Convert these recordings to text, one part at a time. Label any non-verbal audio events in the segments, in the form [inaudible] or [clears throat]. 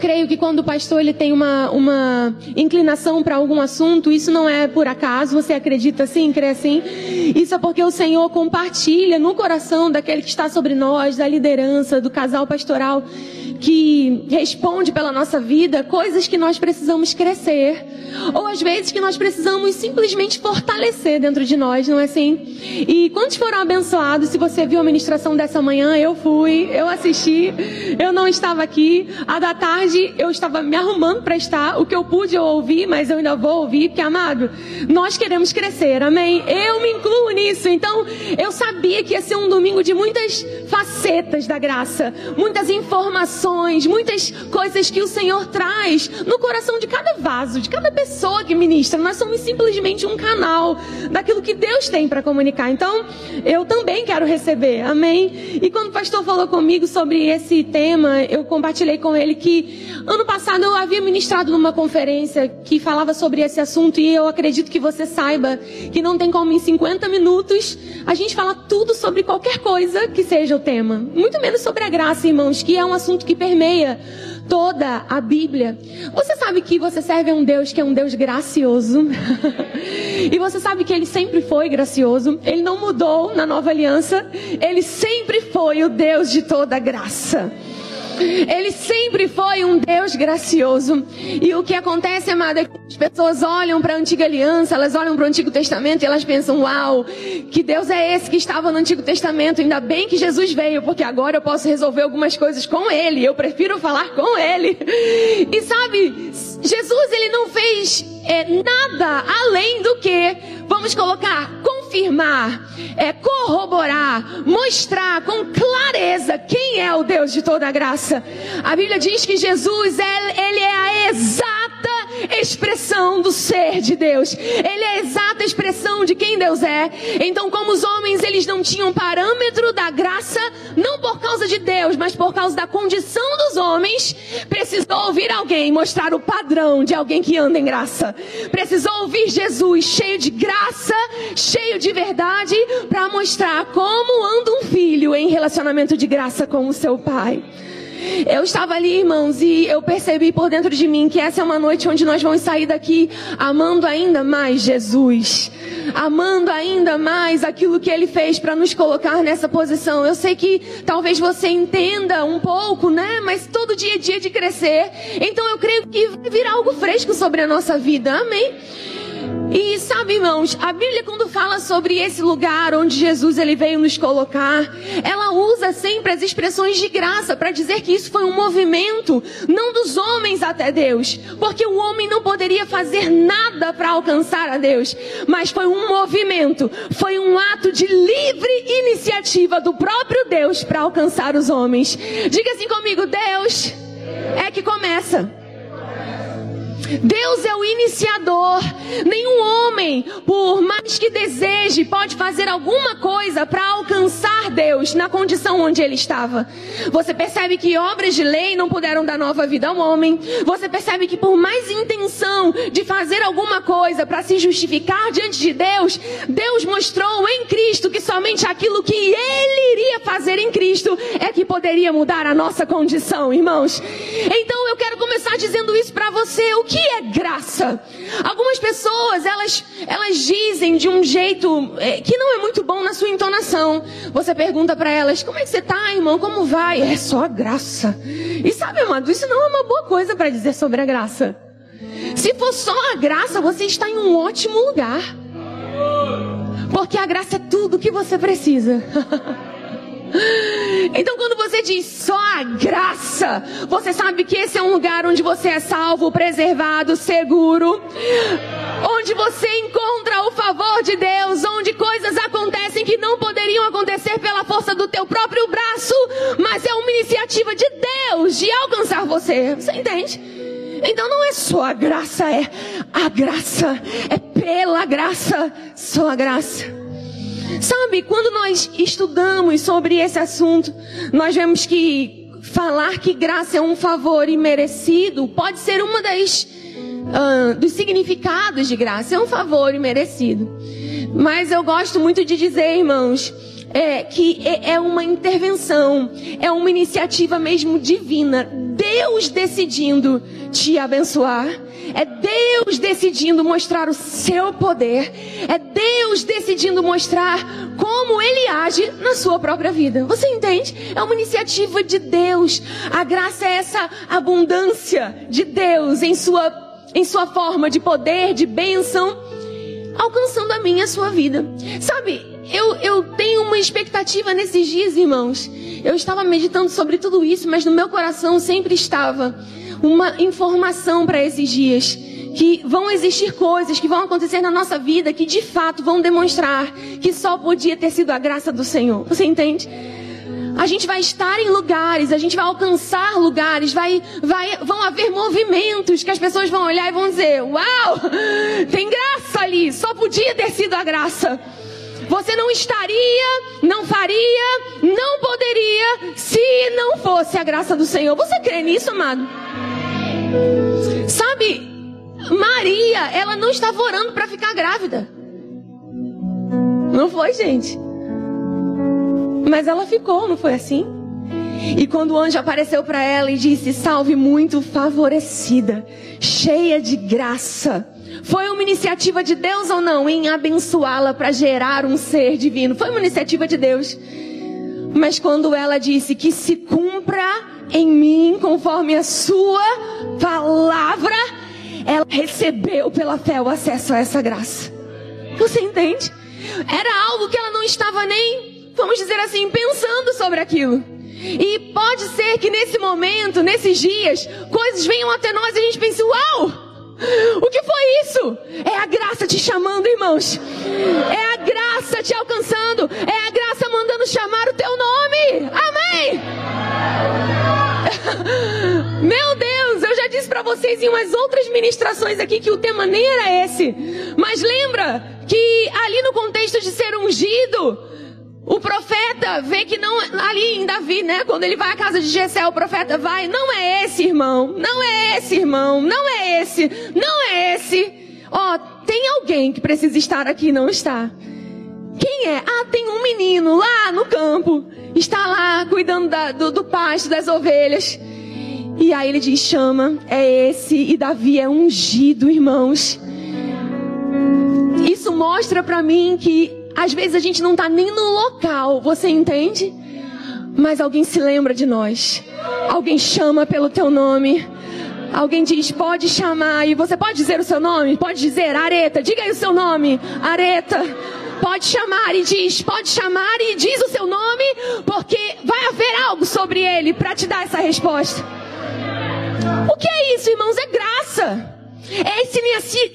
Creio que quando o pastor ele tem uma, uma inclinação para algum assunto, isso não é por acaso, você acredita assim, crê assim? Isso é porque o Senhor compartilha no coração daquele que está sobre nós, da liderança, do casal pastoral, que responde pela nossa vida, coisas que nós precisamos crescer, ou às vezes que nós precisamos simplesmente fortalecer dentro de nós, não é assim? E quantos foram abençoados? Se você viu a ministração dessa manhã, eu fui, eu assisti, eu não estava aqui. A da tarde eu estava me arrumando para estar, o que eu pude eu ouvi, mas eu ainda vou ouvir, porque amado, nós queremos crescer, amém? Eu me incluo nisso, então eu sabia que ia ser um domingo de muitas facetas da graça, muitas informações, muitas coisas que o Senhor traz no coração de cada vaso, de cada pessoa que ministra. Nós somos simplesmente um canal daquilo que Deus tem para comunicar. Então, eu também quero receber, amém? E quando o pastor falou comigo sobre esse tema, eu compartilhei com ele que ano passado eu havia ministrado numa conferência que falava sobre esse assunto e eu acredito que você saiba que não tem como em 50 minutos a gente falar tudo sobre qualquer coisa que seja o tema. Muito menos sobre a graça, irmãos, que é um assunto que permeia toda a Bíblia. Você sabe que você serve a um Deus que é um Deus gracioso. [laughs] e você sabe que ele sempre foi gracioso. Ele não mudou na nova aliança. Ele sempre foi o Deus de toda graça. Ele sempre foi um Deus gracioso. E o que acontece, amada, é que as pessoas olham para a antiga aliança, elas olham para o Antigo Testamento e elas pensam: Uau, que Deus é esse que estava no Antigo Testamento? Ainda bem que Jesus veio, porque agora eu posso resolver algumas coisas com Ele. Eu prefiro falar com Ele. E sabe, Jesus, ele não fez é, nada além do que, vamos colocar, confirmar, é, corroborar, mostrar com clareza quem é o Deus de toda graça. A Bíblia diz que Jesus, ele é a exata expressão do ser de Deus. Ele é a exata expressão de quem Deus é. Então, como os homens, eles não tinham parâmetro da graça, não por causa de Deus, mas por causa da condição dos homens, precisou ouvir alguém mostrar o padrão de alguém que anda em graça. Precisou ouvir Jesus cheio de graça, cheio de verdade, para mostrar como anda um filho em relacionamento de graça com o seu pai. Eu estava ali, irmãos, e eu percebi por dentro de mim que essa é uma noite onde nós vamos sair daqui amando ainda mais Jesus, amando ainda mais aquilo que Ele fez para nos colocar nessa posição. Eu sei que talvez você entenda um pouco, né? Mas todo dia é dia de crescer. Então eu creio que vai vir algo fresco sobre a nossa vida. Amém. E sabe, irmãos, a Bíblia quando fala sobre esse lugar onde Jesus ele veio nos colocar, ela usa sempre as expressões de graça para dizer que isso foi um movimento não dos homens até Deus, porque o homem não poderia fazer nada para alcançar a Deus, mas foi um movimento, foi um ato de livre iniciativa do próprio Deus para alcançar os homens. Diga assim comigo, Deus é que começa. Deus é o iniciador. Nenhum homem, por mais que deseje, pode fazer alguma coisa para alcançar Deus na condição onde ele estava. Você percebe que obras de lei não puderam dar nova vida ao homem. Você percebe que por mais intenção de fazer alguma coisa para se justificar diante de Deus, Deus mostrou em Cristo que somente aquilo que ele iria fazer em Cristo é que poderia mudar a nossa condição, irmãos. Então eu quero começar dizendo isso para você. O que é graça? Algumas pessoas, elas, elas dizem de um jeito é, que não é muito bom na sua entonação. Você pergunta para elas: Como é que você tá, irmão? Como vai? É só a graça. E sabe, amado, isso não é uma boa coisa para dizer sobre a graça. Se for só a graça, você está em um ótimo lugar. Porque a graça é tudo que você precisa. [laughs] Então, quando você diz só a graça, você sabe que esse é um lugar onde você é salvo, preservado, seguro, onde você encontra o favor de Deus, onde coisas acontecem que não poderiam acontecer pela força do teu próprio braço, mas é uma iniciativa de Deus de alcançar você. Você entende? Então não é só a graça, é a graça, é pela graça, só a graça. Sabe, quando nós estudamos sobre esse assunto, nós vemos que falar que graça é um favor imerecido pode ser uma das uh, dos significados de graça, é um favor imerecido. Mas eu gosto muito de dizer, irmãos, é, que é, é uma intervenção, é uma iniciativa mesmo divina. Deus decidindo te abençoar. É Deus decidindo mostrar o seu poder. É Deus decidindo mostrar como Ele age na sua própria vida. Você entende? É uma iniciativa de Deus. A graça é essa abundância de Deus em sua, em sua forma de poder, de bênção, alcançando a minha a sua vida. Sabe, eu, eu tenho uma expectativa nesses dias, irmãos. Eu estava meditando sobre tudo isso, mas no meu coração sempre estava uma informação para esses dias. Que vão existir coisas que vão acontecer na nossa vida que de fato vão demonstrar que só podia ter sido a graça do Senhor. Você entende? A gente vai estar em lugares, a gente vai alcançar lugares, vai, vai, vão haver movimentos que as pessoas vão olhar e vão dizer: Uau, tem graça ali, só podia ter sido a graça. Você não estaria, não faria, não poderia se não fosse a graça do Senhor. Você crê nisso, amado? Sabe, Maria, ela não estava orando para ficar grávida. Não foi, gente? Mas ela ficou, não foi assim? E quando o anjo apareceu para ela e disse: Salve muito favorecida, cheia de graça. Foi uma iniciativa de Deus ou não em abençoá-la para gerar um ser divino? Foi uma iniciativa de Deus. Mas quando ela disse que se cumpra em mim conforme a sua palavra, ela recebeu pela fé o acesso a essa graça. Você entende? Era algo que ela não estava nem, vamos dizer assim, pensando sobre aquilo. E pode ser que nesse momento, nesses dias, coisas venham até nós e a gente pense: Uau! O que foi isso? É a graça te chamando, irmãos. É a graça te alcançando. É a graça mandando chamar o teu nome. Amém. [laughs] Meu Deus, eu já disse para vocês em umas outras ministrações aqui que o tema nem era esse. Mas lembra que ali no contexto de ser ungido, o profeta vê que não, ali em Davi, né? Quando ele vai à casa de Jessé, o profeta vai, não é esse irmão, não é esse irmão, não é esse, não é esse. Ó, oh, tem alguém que precisa estar aqui e não está. Quem é? Ah, tem um menino lá no campo, está lá cuidando da, do, do pasto, das ovelhas. E aí ele diz: chama, é esse, e Davi é ungido, irmãos. Isso mostra para mim que às vezes a gente não está nem no local, você entende? Mas alguém se lembra de nós. Alguém chama pelo teu nome. Alguém diz, pode chamar. E você pode dizer o seu nome? Pode dizer, Areta. Diga aí o seu nome. Areta. Pode chamar e diz, pode chamar e diz o seu nome, porque vai haver algo sobre ele para te dar essa resposta. O que é isso, irmãos? É graça. É essa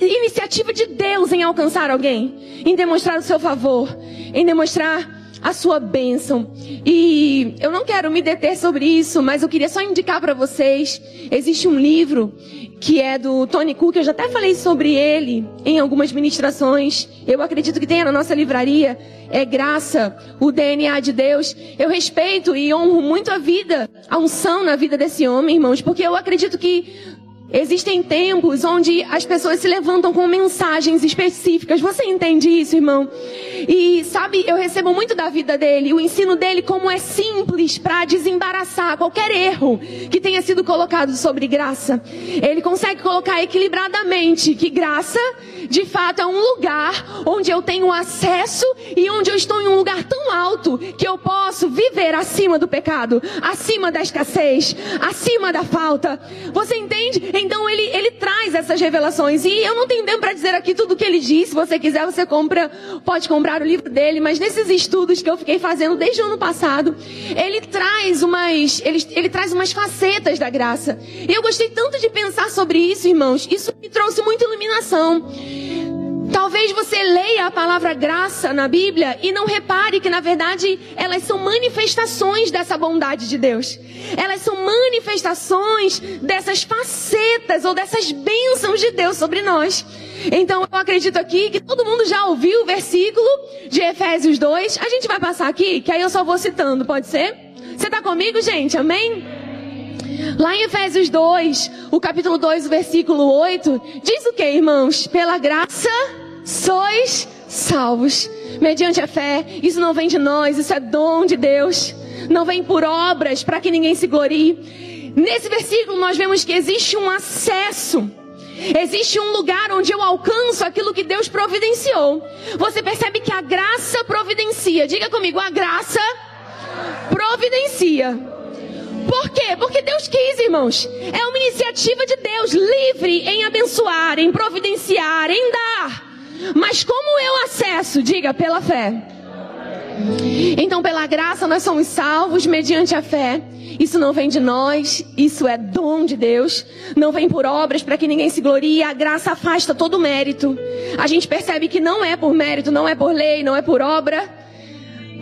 iniciativa de Deus em alcançar alguém, em demonstrar o seu favor, em demonstrar a sua bênção. E eu não quero me deter sobre isso, mas eu queria só indicar para vocês: existe um livro que é do Tony Cook, eu já até falei sobre ele em algumas ministrações. Eu acredito que tenha na nossa livraria. É graça, o DNA de Deus. Eu respeito e honro muito a vida, a unção na vida desse homem, irmãos, porque eu acredito que Existem tempos onde as pessoas se levantam com mensagens específicas. Você entende isso, irmão? E sabe, eu recebo muito da vida dele, o ensino dele como é simples para desembaraçar qualquer erro que tenha sido colocado sobre graça. Ele consegue colocar equilibradamente que graça, de fato, é um lugar onde eu tenho acesso e onde eu estou em um lugar tão alto que eu posso viver acima do pecado, acima da escassez, acima da falta. Você entende? Então ele, ele traz essas revelações. E eu não tenho tempo para dizer aqui tudo o que ele diz. Se você quiser, você compra, pode comprar o livro dele. Mas nesses estudos que eu fiquei fazendo desde o ano passado, ele traz umas, ele, ele traz umas facetas da graça. E eu gostei tanto de pensar sobre isso, irmãos. Isso me trouxe muita iluminação. Talvez você leia a palavra graça na Bíblia e não repare que, na verdade, elas são manifestações dessa bondade de Deus. Elas são manifestações dessas facetas ou dessas bênçãos de Deus sobre nós. Então, eu acredito aqui que todo mundo já ouviu o versículo de Efésios 2. A gente vai passar aqui, que aí eu só vou citando, pode ser? Você está comigo, gente? Amém? Lá em Efésios 2, o capítulo 2, o versículo 8, diz o que, irmãos? Pela graça sois salvos, mediante a fé. Isso não vem de nós, isso é dom de Deus. Não vem por obras para que ninguém se glorie. Nesse versículo nós vemos que existe um acesso. Existe um lugar onde eu alcanço aquilo que Deus providenciou. Você percebe que a graça providencia. Diga comigo, a graça providencia. Por quê? Porque Deus quis, irmãos. É uma iniciativa de Deus, livre em abençoar, em providenciar, em dar. Mas como eu acesso? Diga, pela fé. Então, pela graça, nós somos salvos mediante a fé. Isso não vem de nós, isso é dom de Deus. Não vem por obras para que ninguém se glorie. A graça afasta todo mérito. A gente percebe que não é por mérito, não é por lei, não é por obra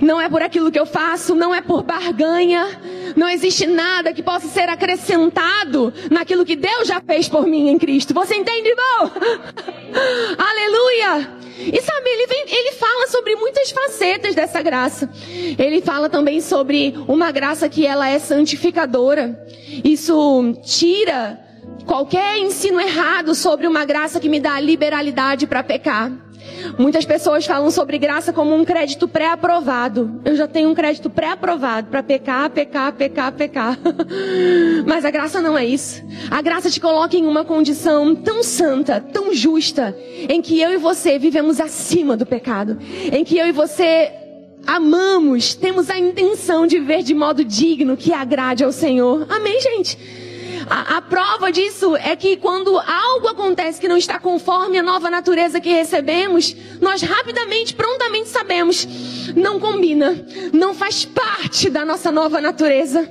não é por aquilo que eu faço, não é por barganha, não existe nada que possa ser acrescentado naquilo que Deus já fez por mim em Cristo. Você entende, irmão? [laughs] Aleluia! E sabe, ele, vem, ele fala sobre muitas facetas dessa graça. Ele fala também sobre uma graça que ela é santificadora. Isso tira qualquer ensino errado sobre uma graça que me dá liberalidade para pecar. Muitas pessoas falam sobre graça como um crédito pré-aprovado. Eu já tenho um crédito pré-aprovado para pecar, pecar, pecar, pecar. [laughs] Mas a graça não é isso. A graça te coloca em uma condição tão santa, tão justa, em que eu e você vivemos acima do pecado, em que eu e você amamos, temos a intenção de viver de modo digno que agrade ao Senhor. Amém, gente? A, a, prova disso é que quando algo acontece que não está conforme a nova natureza que recebemos, nós rapidamente, prontamente sabemos, não combina, não faz parte da nossa nova natureza.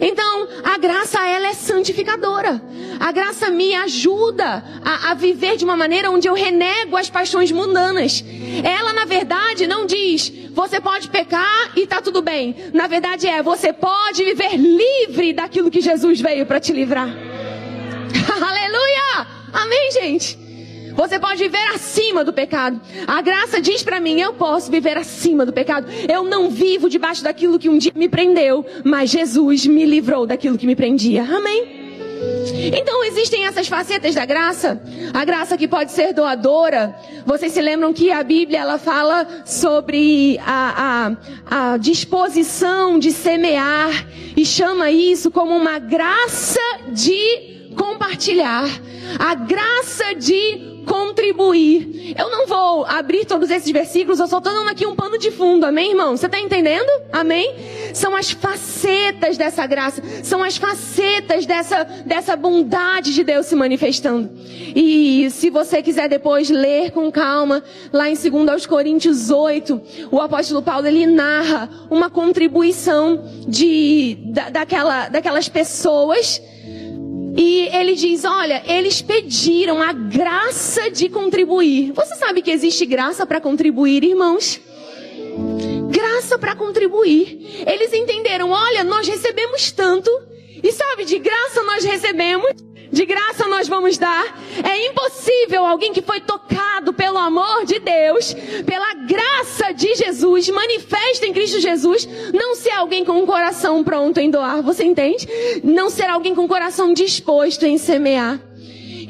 Então, a graça, ela é santificadora. A graça me ajuda a, a, viver de uma maneira onde eu renego as paixões mundanas. Ela, na verdade, não diz, você pode pecar e tá tudo bem. Na verdade é, você pode viver livre daquilo que Jesus veio para te livrar. [laughs] Aleluia! Amém, gente? Você pode viver acima do pecado. A graça diz para mim, eu posso viver acima do pecado. Eu não vivo debaixo daquilo que um dia me prendeu, mas Jesus me livrou daquilo que me prendia. Amém. Então existem essas facetas da graça. A graça que pode ser doadora. Vocês se lembram que a Bíblia ela fala sobre a, a, a disposição de semear e chama isso como uma graça de compartilhar. A graça de contribuir. Eu não vou abrir todos esses versículos, eu só estou dando aqui um pano de fundo, amém, irmão? Você está entendendo? Amém? São as facetas dessa graça, são as facetas dessa, dessa bondade de Deus se manifestando. E se você quiser depois ler com calma, lá em 2 Coríntios 8, o apóstolo Paulo ele narra uma contribuição de, da, daquela, daquelas pessoas e ele diz: Olha, eles pediram a graça de contribuir. Você sabe que existe graça para contribuir, irmãos? Graça para contribuir. Eles entenderam: Olha, nós recebemos tanto. E sabe, de graça nós recebemos de graça nós vamos dar. É impossível alguém que foi tocado pelo amor de Deus, pela graça de Jesus, manifesta em Cristo Jesus, não ser alguém com um coração pronto em doar, você entende? Não ser alguém com um coração disposto em semear.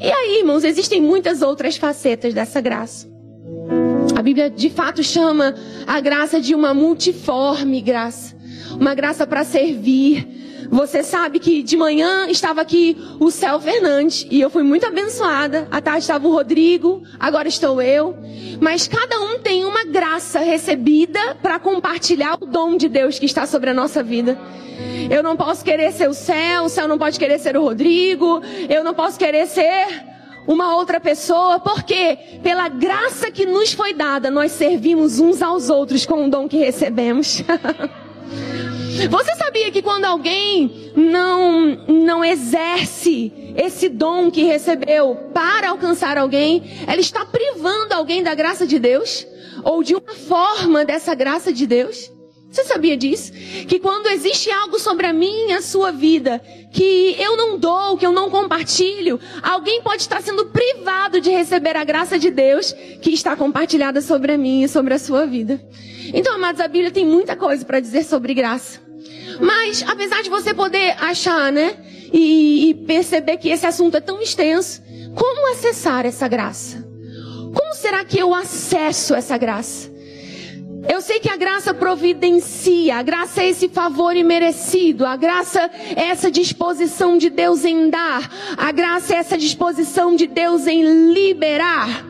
E aí, irmãos, existem muitas outras facetas dessa graça. A Bíblia de fato chama a graça de uma multiforme graça. Uma graça para servir, você sabe que de manhã estava aqui o Céu Fernandes e eu fui muito abençoada. À tarde estava o Rodrigo, agora estou eu. Mas cada um tem uma graça recebida para compartilhar o dom de Deus que está sobre a nossa vida. Eu não posso querer ser o céu, o céu não pode querer ser o Rodrigo, eu não posso querer ser uma outra pessoa, porque pela graça que nos foi dada, nós servimos uns aos outros com o dom que recebemos. [laughs] Você sabia que quando alguém não, não exerce esse dom que recebeu para alcançar alguém, ela está privando alguém da graça de Deus? Ou de uma forma dessa graça de Deus? Você sabia disso? Que quando existe algo sobre a minha, a sua vida, que eu não dou, que eu não compartilho, alguém pode estar sendo privado de receber a graça de Deus que está compartilhada sobre a minha e sobre a sua vida. Então, amados, a Bíblia tem muita coisa para dizer sobre graça. Mas, apesar de você poder achar, né, e, e perceber que esse assunto é tão extenso, como acessar essa graça? Como será que eu acesso essa graça? Eu sei que a graça providencia, a graça é esse favor imerecido, a graça é essa disposição de Deus em dar, a graça é essa disposição de Deus em liberar.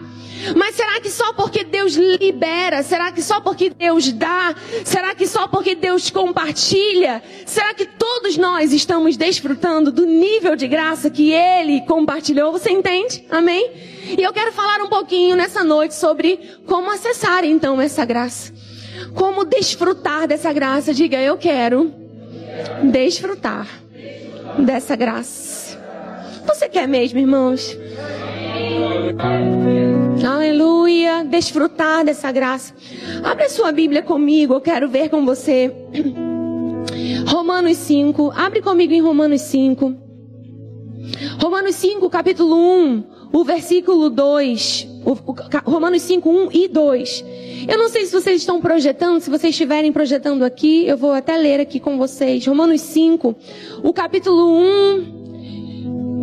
Mas será que só porque Deus libera? Será que só porque Deus dá? Será que só porque Deus compartilha? Será que todos nós estamos desfrutando do nível de graça que Ele compartilhou? Você entende? Amém? E eu quero falar um pouquinho nessa noite sobre como acessar então essa graça. Como desfrutar dessa graça. Diga, eu quero desfrutar dessa graça. Você quer mesmo, irmãos? Aleluia, desfrutar dessa graça. Abre a sua Bíblia comigo, eu quero ver com você. [clears throat] Romanos 5, abre comigo em Romanos 5. Romanos 5, capítulo 1, o versículo 2. O, o, Romanos 5, 1 e 2. Eu não sei se vocês estão projetando, se vocês estiverem projetando aqui, eu vou até ler aqui com vocês. Romanos 5, o capítulo 1,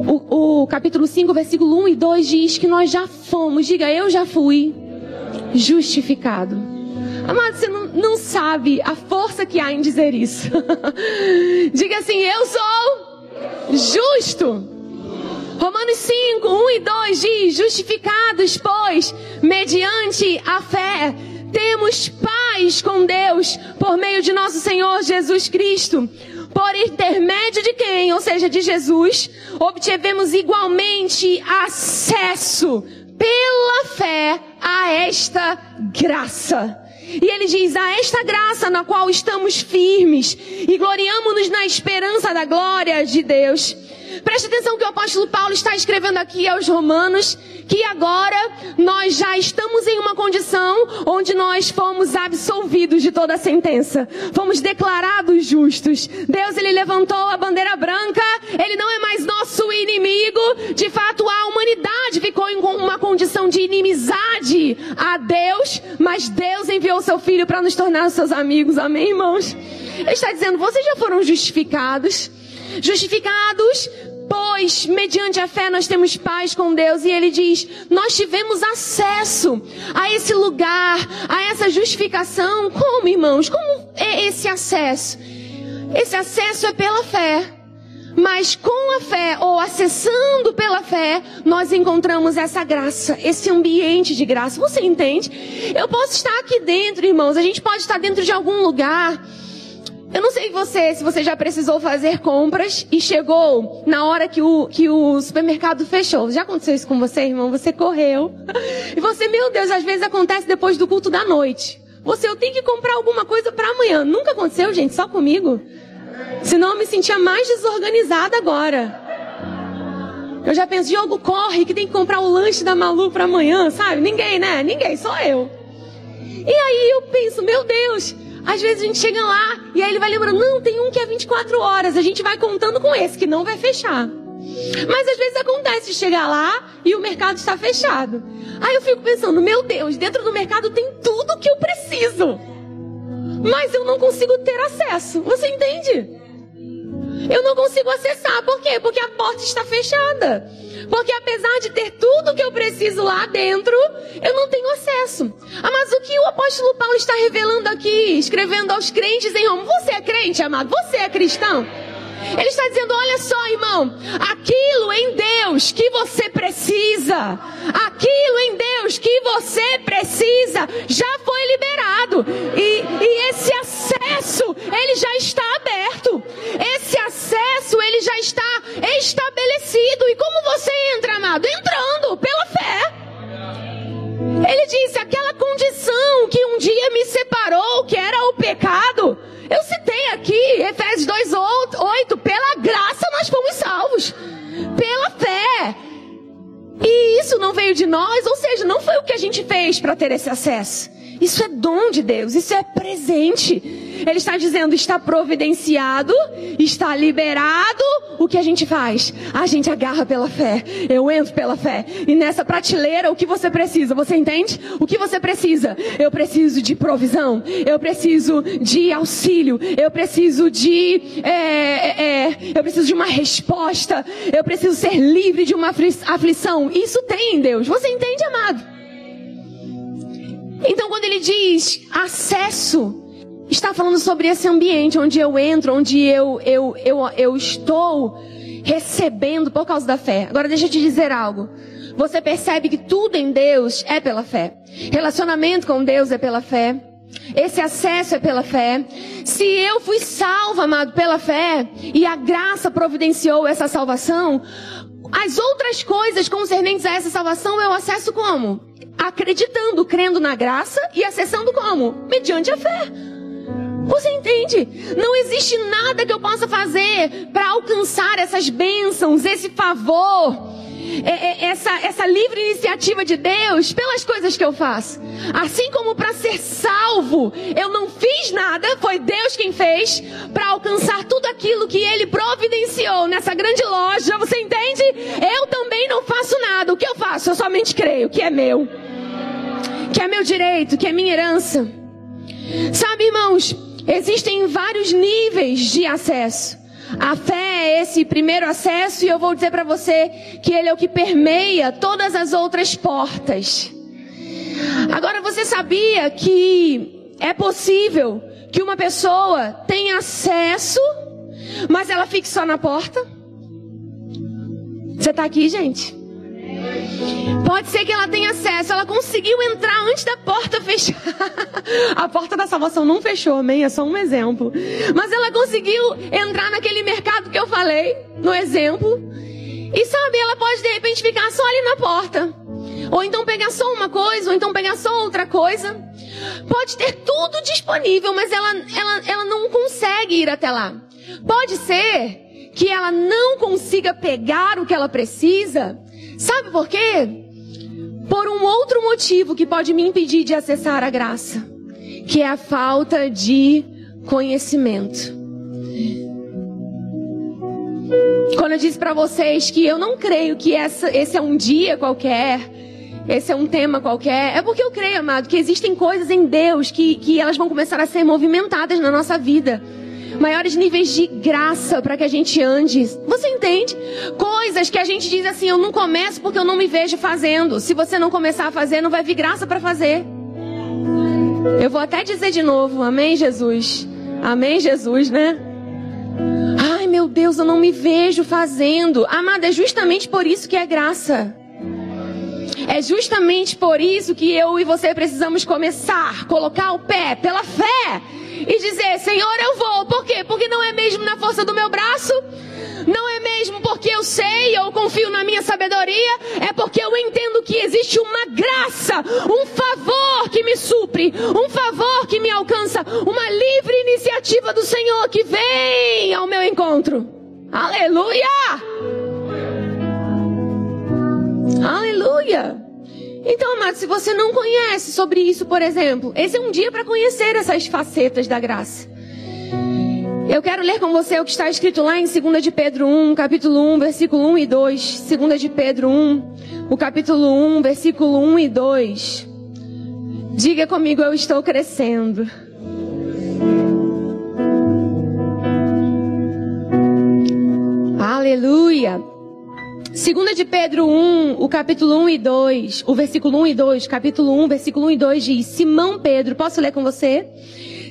o, o capítulo 5, versículo 1 e 2 diz que nós já fomos, diga eu já fui justificado. Amado, você não, não sabe a força que há em dizer isso. [laughs] diga assim, eu sou justo. Romanos 5, 1 e 2 diz: Justificados, pois, mediante a fé, temos paz com Deus por meio de nosso Senhor Jesus Cristo por intermédio de quem? Ou seja, de Jesus, obtivemos igualmente acesso pela fé a esta graça. E ele diz: a esta graça na qual estamos firmes e gloriamos-nos na esperança da glória de Deus. Preste atenção que o apóstolo Paulo está escrevendo aqui aos Romanos que agora nós já estamos em uma condição onde nós fomos absolvidos de toda a sentença. Fomos declarados justos. Deus ele levantou a bandeira branca, ele não é mais nosso inimigo. De fato, a humanidade ficou em uma condição de inimizade a Deus, mas Deus enviou seu filho para nos tornar seus amigos. Amém, irmãos? Ele está dizendo: vocês já foram justificados justificados, pois mediante a fé nós temos paz com Deus. E ele diz: nós tivemos acesso a esse lugar, a essa justificação. Como, irmãos? Como é esse acesso? Esse acesso é pela fé. Mas com a fé, ou acessando pela fé, nós encontramos essa graça, esse ambiente de graça. Você entende? Eu posso estar aqui dentro, irmãos. A gente pode estar dentro de algum lugar eu não sei você, se você já precisou fazer compras e chegou na hora que o, que o supermercado fechou. Já aconteceu isso com você, irmão? Você correu. [laughs] E você, meu Deus, às vezes acontece depois do culto da noite. Você, eu tenho que comprar alguma coisa para amanhã. Nunca aconteceu, gente, só comigo. Senão eu me sentia mais desorganizada agora. Eu já penso, Diogo, corre, que tem que comprar o lanche da Malu para amanhã, sabe? Ninguém, né? Ninguém, só eu. E aí eu penso, meu Deus, às vezes a gente chega lá e aí ele vai lembrando, não, tem um que é 24 horas, a gente vai contando com esse que não vai fechar. Mas às vezes acontece chegar lá e o mercado está fechado. Aí eu fico pensando, meu Deus, dentro do mercado tem tudo que eu preciso. Mas eu não consigo ter acesso. Você entende? Eu não consigo acessar. Por quê? Porque a porta está fechada. Porque apesar de ter tudo que eu preciso lá dentro, eu não tenho acesso. Ah, mas o que o apóstolo Paulo está revelando aqui, escrevendo aos crentes em Roma? Você é crente, amado? Você é cristão? Ele está dizendo: olha só, irmão, aquilo em Deus que você precisa, aquilo em Deus que você precisa, já foi liberado. E, e esse acesso, ele já está aberto. Esse acesso, ele já está estabelecido. E como você entra, amado? Entrando pela fé. Ele disse: aquela condição que um dia me separou, que era o pecado, eu citei aqui, Efésios 2,8, pela graça nós fomos salvos, pela fé. E isso não veio de nós, ou seja, não foi o que a gente fez para ter esse acesso. Isso é dom de Deus, isso é presente. Ele está dizendo, está providenciado, está liberado. O que a gente faz? A gente agarra pela fé. Eu entro pela fé. E nessa prateleira, o que você precisa? Você entende? O que você precisa? Eu preciso de provisão. Eu preciso de auxílio. Eu preciso de, é, é, é eu preciso de uma resposta. Eu preciso ser livre de uma aflição. Isso tem em Deus. Você entende, amado? Então, quando ele diz acesso, está falando sobre esse ambiente onde eu entro, onde eu, eu, eu, eu estou recebendo por causa da fé. Agora, deixa eu te dizer algo. Você percebe que tudo em Deus é pela fé. Relacionamento com Deus é pela fé. Esse acesso é pela fé. Se eu fui salvo, amado, pela fé, e a graça providenciou essa salvação, as outras coisas concernentes a essa salvação eu acesso como? acreditando, crendo na graça e acessando como? Mediante a fé. Você entende? Não existe nada que eu possa fazer para alcançar essas bênçãos, esse favor, essa, essa livre iniciativa de Deus pelas coisas que eu faço. Assim como para ser salvo, eu não fiz nada, foi Deus quem fez para alcançar tudo aquilo que Ele providenciou nessa grande loja. Você entende? Eu também não faço nada. O que eu faço? Eu somente creio que é meu que é meu direito, que é minha herança. Sabe, irmãos, existem vários níveis de acesso. A fé é esse primeiro acesso e eu vou dizer para você que ele é o que permeia todas as outras portas. Agora você sabia que é possível que uma pessoa tenha acesso, mas ela fique só na porta? Você está aqui, gente? Pode ser que ela tenha acesso, ela conseguiu entrar antes da porta fechar. [laughs] A porta da salvação não fechou, amém? É só um exemplo. Mas ela conseguiu entrar naquele mercado que eu falei, no exemplo. E sabe, ela pode de repente ficar só ali na porta. Ou então pegar só uma coisa, ou então pegar só outra coisa. Pode ter tudo disponível, mas ela, ela, ela não consegue ir até lá. Pode ser que ela não consiga pegar o que ela precisa Sabe por quê? Por um outro motivo que pode me impedir de acessar a graça, que é a falta de conhecimento. Quando eu disse para vocês que eu não creio que essa, esse é um dia qualquer, esse é um tema qualquer, é porque eu creio, amado, que existem coisas em Deus que, que elas vão começar a ser movimentadas na nossa vida maiores níveis de graça para que a gente ande. Você entende? Coisas que a gente diz assim, eu não começo porque eu não me vejo fazendo. Se você não começar a fazer, não vai vir graça para fazer. Eu vou até dizer de novo, amém, Jesus. Amém, Jesus, né? Ai, meu Deus, eu não me vejo fazendo. Amada, é justamente por isso que é graça. É justamente por isso que eu e você precisamos começar, colocar o pé pela fé e dizer: Senhor, eu vou. Por quê? Porque não é mesmo na força do meu braço, não é mesmo porque eu sei ou confio na minha sabedoria, é porque eu entendo que existe uma graça, um favor que me supre, um favor que me alcança, uma livre iniciativa do Senhor que vem ao meu encontro. Aleluia! Aleluia! Então, amado, se você não conhece sobre isso, por exemplo, esse é um dia para conhecer essas facetas da graça. Eu quero ler com você o que está escrito lá em 2 de Pedro 1, capítulo 1, versículo 1 e 2. 2 de Pedro 1, o capítulo 1, versículo 1 e 2. Diga comigo, eu estou crescendo. Aleluia. Segunda de Pedro 1, o capítulo 1 e 2, o versículo 1 e 2, capítulo 1, versículo 1 e 2 diz: Simão Pedro, posso ler com você?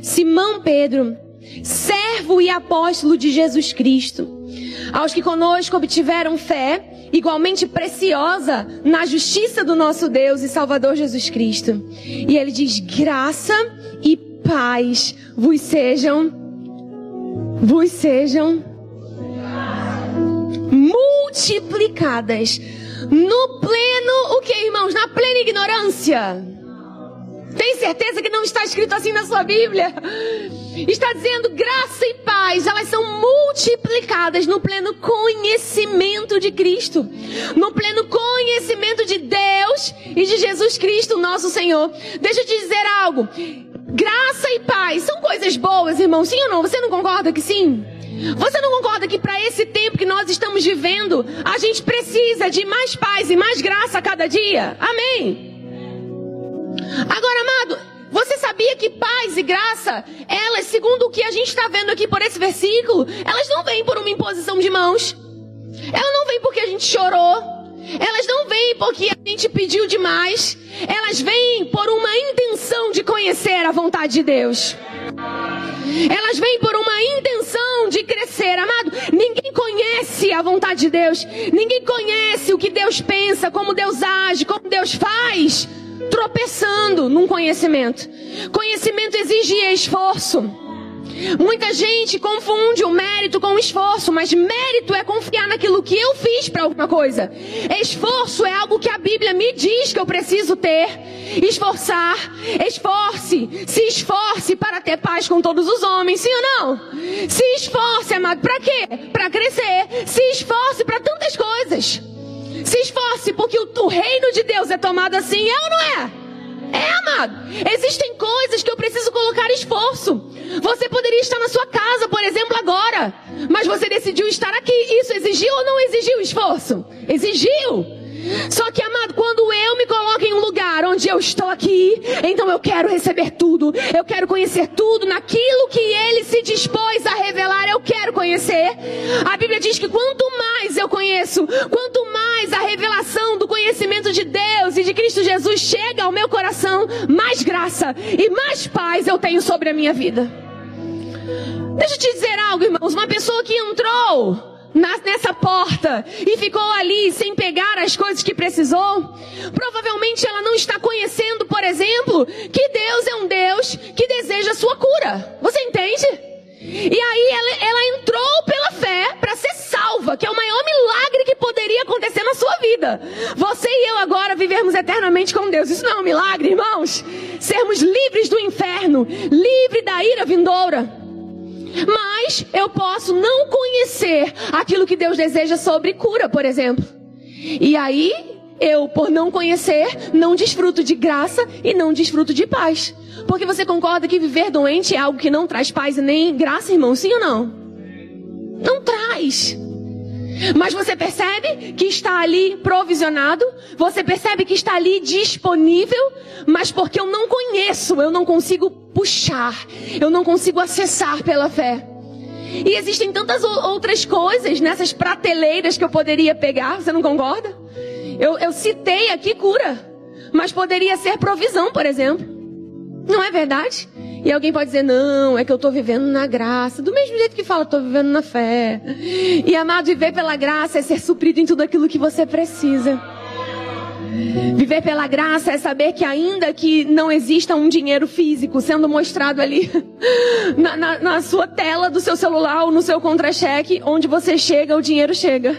Simão Pedro, servo e apóstolo de Jesus Cristo, aos que conosco obtiveram fé, igualmente preciosa na justiça do nosso Deus e Salvador Jesus Cristo. E ele diz: graça e paz vos sejam, vos sejam multiplicadas no pleno, o que, irmãos? Na plena ignorância. Tem certeza que não está escrito assim na sua Bíblia? Está dizendo graça e paz, elas são multiplicadas no pleno conhecimento de Cristo, no pleno conhecimento de Deus e de Jesus Cristo, nosso Senhor. Deixa eu te dizer algo. Graça e paz são coisas boas, irmão. Sim ou não? Você não concorda que sim? Você não concorda que para esse tempo que nós estamos vivendo, a gente precisa de mais paz e mais graça a cada dia? Amém? Agora, amado, você sabia que paz e graça, elas, segundo o que a gente está vendo aqui por esse versículo, elas não vêm por uma imposição de mãos. Elas não vêm porque a gente chorou. Elas não vêm porque a gente pediu demais. Elas vêm por uma intenção de conhecer a vontade de Deus. Elas vêm por uma intenção de crescer, amado. Ninguém conhece a vontade de Deus. Ninguém conhece o que Deus pensa, como Deus age, como Deus faz, tropeçando num conhecimento. Conhecimento exige esforço. Muita gente confunde o mérito com o esforço, mas mérito é confiar naquilo que eu fiz para alguma coisa. Esforço é algo que a Bíblia me diz que eu preciso ter. Esforçar, esforce, se esforce para ter paz com todos os homens, sim ou não? Se esforce, amado, para quê? Para crescer. Se esforce para tantas coisas. Se esforce porque o, o reino de Deus é tomado assim, é ou não é? É, amado. Existem coisas que eu preciso colocar esforço. Você poderia estar na sua casa, por exemplo, agora. Mas você decidiu estar aqui. Isso exigiu ou não exigiu esforço? Exigiu. Só que, amado, quando eu me coloco em um lugar onde eu estou aqui, então eu quero receber tudo, eu quero conhecer tudo naquilo que ele se dispôs a revelar, eu quero conhecer. A Bíblia diz que quanto mais eu conheço, quanto mais a revelação do conhecimento de Deus e de Cristo Jesus chega ao meu coração, mais graça e mais paz eu tenho sobre a minha vida. Deixa eu te dizer algo, irmãos. Uma pessoa que entrou nessa porta e ficou ali sem pegar as coisas que precisou, provavelmente ela não está conhecendo, por exemplo, que Deus é um Deus que deseja a sua cura. Você entende? E aí ela, ela entrou pela fé para ser salva, que é o maior milagre que poderia acontecer na sua vida. Você e eu agora vivermos eternamente com Deus. Isso não é um milagre, irmãos? Sermos livres do inferno, livre da ira vindoura. Mas eu posso não conhecer aquilo que Deus deseja sobre cura, por exemplo. E aí, eu, por não conhecer, não desfruto de graça e não desfruto de paz. Porque você concorda que viver doente é algo que não traz paz e nem graça, irmão? Sim ou não? Não traz. Mas você percebe que está ali provisionado, você percebe que está ali disponível, mas porque eu não conheço, eu não consigo puxar, eu não consigo acessar pela fé. E existem tantas outras coisas nessas prateleiras que eu poderia pegar, você não concorda? Eu, eu citei aqui cura, mas poderia ser provisão, por exemplo. Não é verdade? E alguém pode dizer, não, é que eu estou vivendo na graça. Do mesmo jeito que fala, estou vivendo na fé. E amado, viver pela graça é ser suprido em tudo aquilo que você precisa. Viver pela graça é saber que ainda que não exista um dinheiro físico sendo mostrado ali [laughs] na, na, na sua tela do seu celular ou no seu contra-cheque, onde você chega, o dinheiro chega.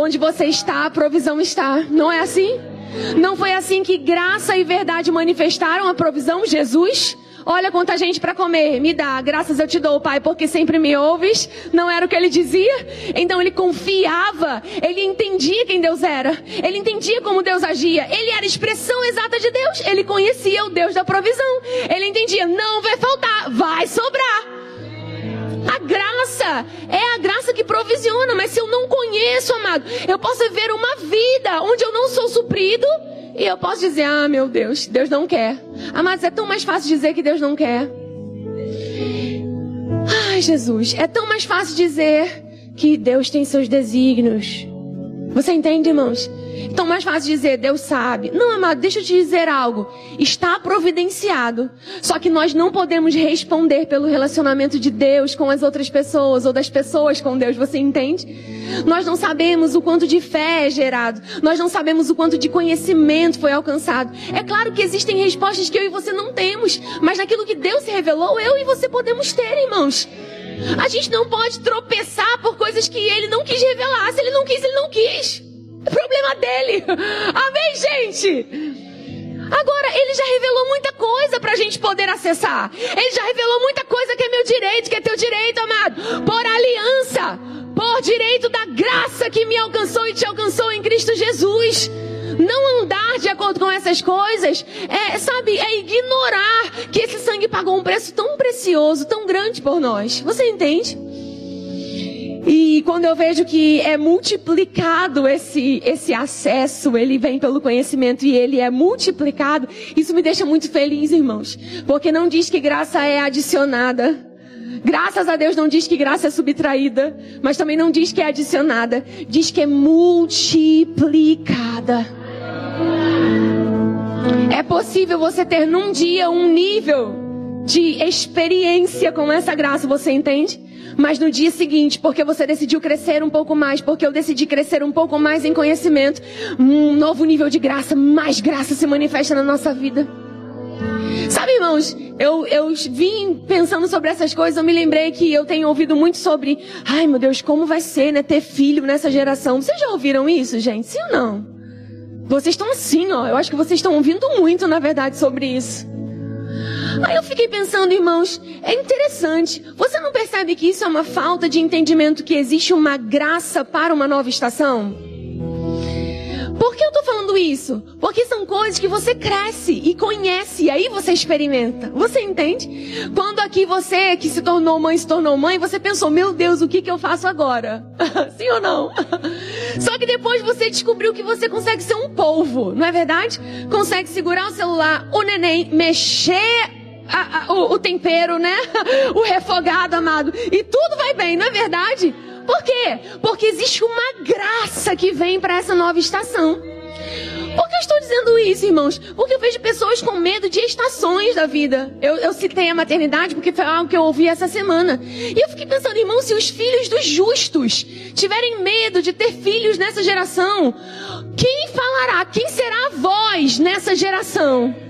Onde você está, a provisão está. Não é assim? Não foi assim que graça e verdade manifestaram a provisão? Jesus? Olha quanta gente para comer, me dá, graças eu te dou, Pai, porque sempre me ouves. Não era o que ele dizia? Então ele confiava, ele entendia quem Deus era, ele entendia como Deus agia, ele era a expressão exata de Deus, ele conhecia o Deus da provisão, ele entendia, não vai faltar, vai sobrar. A graça é a graça que provisiona, mas se eu não conheço, amado, eu posso viver uma vida onde eu não sou suprido e eu posso dizer: "Ah, meu Deus, Deus não quer". Amados, é tão mais fácil dizer que Deus não quer. Ai, Jesus, é tão mais fácil dizer que Deus tem seus desígnios. Você entende, irmãos? Então, mais fácil dizer, Deus sabe. Não, amado, deixa eu te dizer algo. Está providenciado. Só que nós não podemos responder pelo relacionamento de Deus com as outras pessoas ou das pessoas com Deus. Você entende? Nós não sabemos o quanto de fé é gerado. Nós não sabemos o quanto de conhecimento foi alcançado. É claro que existem respostas que eu e você não temos. Mas naquilo que Deus se revelou, eu e você podemos ter, irmãos. A gente não pode tropeçar por coisas que ele não quis revelar. Se ele não quis, ele não quis. É problema dele. [laughs] Amém, gente? Agora, ele já revelou muita coisa para a gente poder acessar. Ele já revelou muita coisa que é meu direito, que é teu direito, amado. Por aliança, por direito da graça que me alcançou e te alcançou em Cristo Jesus. Não andar de acordo com essas coisas é, sabe, é ignorar que esse sangue pagou um preço tão precioso, tão grande por nós. Você entende? E quando eu vejo que é multiplicado esse, esse acesso, ele vem pelo conhecimento e ele é multiplicado, isso me deixa muito feliz, irmãos. Porque não diz que graça é adicionada. Graças a Deus não diz que graça é subtraída, mas também não diz que é adicionada, diz que é multiplicada. É possível você ter num dia um nível de experiência com essa graça, você entende? Mas no dia seguinte, porque você decidiu crescer um pouco mais, porque eu decidi crescer um pouco mais em conhecimento, um novo nível de graça, mais graça se manifesta na nossa vida. Sabe, irmãos, eu, eu vim pensando sobre essas coisas, eu me lembrei que eu tenho ouvido muito sobre, ai meu Deus, como vai ser, né, ter filho nessa geração. Vocês já ouviram isso, gente? Sim ou não? Vocês estão assim, ó. Eu acho que vocês estão ouvindo muito, na verdade, sobre isso. Aí eu fiquei pensando, irmãos, é interessante. Você não percebe que isso é uma falta de entendimento que existe uma graça para uma nova estação? Por que eu estou falando isso? Porque são coisas que você cresce e conhece, e aí você experimenta. Você entende? Quando aqui você que se tornou mãe, se tornou mãe, você pensou, meu Deus, o que, que eu faço agora? [laughs] Sim ou não? [laughs] Só que depois você descobriu que você consegue ser um polvo, não é verdade? Consegue segurar o celular, o neném, mexer a, a, o, o tempero, né? [laughs] O refogado, amado. E tudo vai bem, não é verdade? Por quê? Porque existe uma graça que vem para essa nova estação. Por que eu estou dizendo isso, irmãos? Porque eu vejo pessoas com medo de estações da vida. Eu, eu citei a maternidade porque foi algo que eu ouvi essa semana. E eu fiquei pensando, irmão, se os filhos dos justos tiverem medo de ter filhos nessa geração, quem falará? Quem será a voz nessa geração?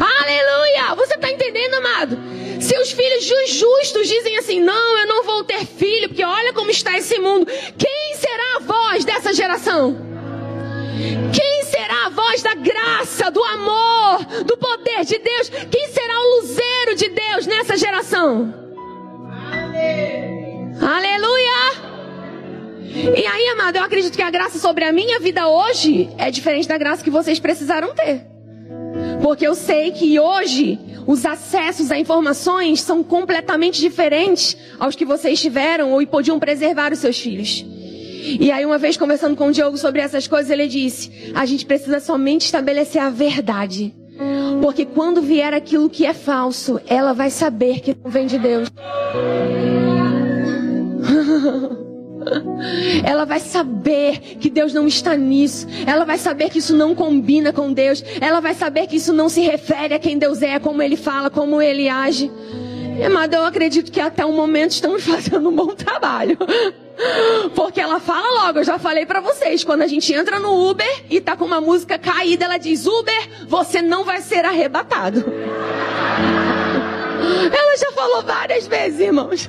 Aleluia! Você está entendendo, amado? Se os filhos justos dizem assim, não, eu não vou ter filho, porque olha como está esse mundo. Quem será a voz dessa geração? Quem será a voz da graça, do amor, do poder de Deus? Quem será o luzeiro de Deus nessa geração? Aleluia! E aí, amado, eu acredito que a graça sobre a minha vida hoje é diferente da graça que vocês precisaram ter. Porque eu sei que hoje os acessos a informações são completamente diferentes aos que vocês tiveram ou podiam preservar os seus filhos. E aí, uma vez conversando com o Diogo sobre essas coisas, ele disse: a gente precisa somente estabelecer a verdade. Porque quando vier aquilo que é falso, ela vai saber que não vem de Deus. [laughs] [laughs] Ela vai saber que Deus não está nisso. Ela vai saber que isso não combina com Deus. Ela vai saber que isso não se refere a quem Deus é, como Ele fala, como Ele age. Amada, eu acredito que até o momento estamos [laughs] fazendo um bom trabalho. Porque ela fala logo, eu já falei para vocês, quando a gente entra no Uber e tá com uma música caída, ela diz: Uber, você não vai ser arrebatado. [laughs] Ela já falou várias vezes, irmãos.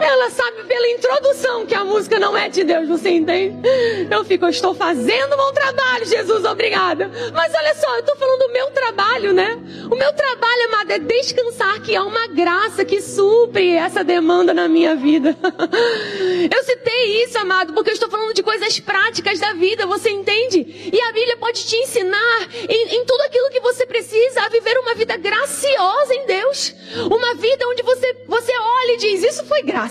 Ela sabe pela introdução que a música não é de Deus, você entende? Eu fico, eu estou fazendo bom trabalho, Jesus, obrigada. Mas olha só, eu estou falando do meu trabalho, né? O meu trabalho, amada, é descansar que há uma graça que supre essa demanda na minha vida. [laughs] Eu citei isso, amado, porque eu estou falando de coisas práticas da vida, você entende? E a Bíblia pode te ensinar em, em tudo aquilo que você precisa a viver uma vida graciosa em Deus. Uma vida onde você, você olha e diz: Isso foi graça.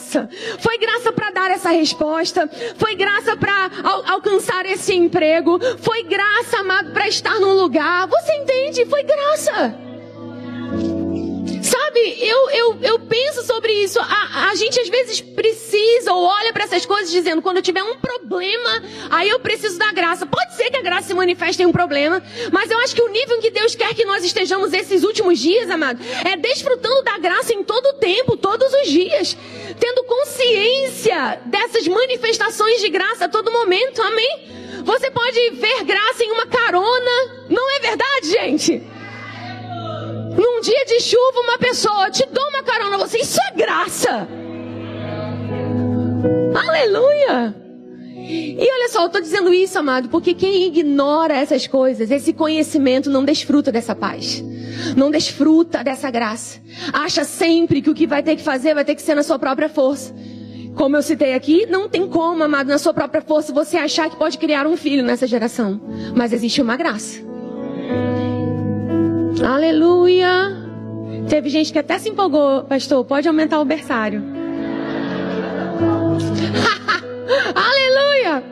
Foi graça para dar essa resposta. Foi graça para al alcançar esse emprego. Foi graça, amado, para estar num lugar. Você entende? Foi graça. Sabe, eu, eu, eu penso sobre isso. A, a gente às vezes precisa ou olha para essas coisas dizendo: quando eu tiver um problema, aí eu preciso da graça. Pode ser que a graça se manifeste em um problema, mas eu acho que o nível em que Deus quer que nós estejamos esses últimos dias, amado, é desfrutando da graça em todo o tempo, todos os dias, tendo consciência dessas manifestações de graça a todo momento. Amém? Você pode ver graça em uma carona, não é verdade, gente? Num dia de chuva, uma pessoa te dá uma carona, você, isso é graça. Aleluia. E olha só, eu estou dizendo isso, amado, porque quem ignora essas coisas, esse conhecimento, não desfruta dessa paz. Não desfruta dessa graça. Acha sempre que o que vai ter que fazer vai ter que ser na sua própria força. Como eu citei aqui, não tem como, amado, na sua própria força você achar que pode criar um filho nessa geração. Mas existe uma graça. Aleluia. Teve gente que até se empolgou, pastor, pode aumentar o berçário. [laughs] Aleluia!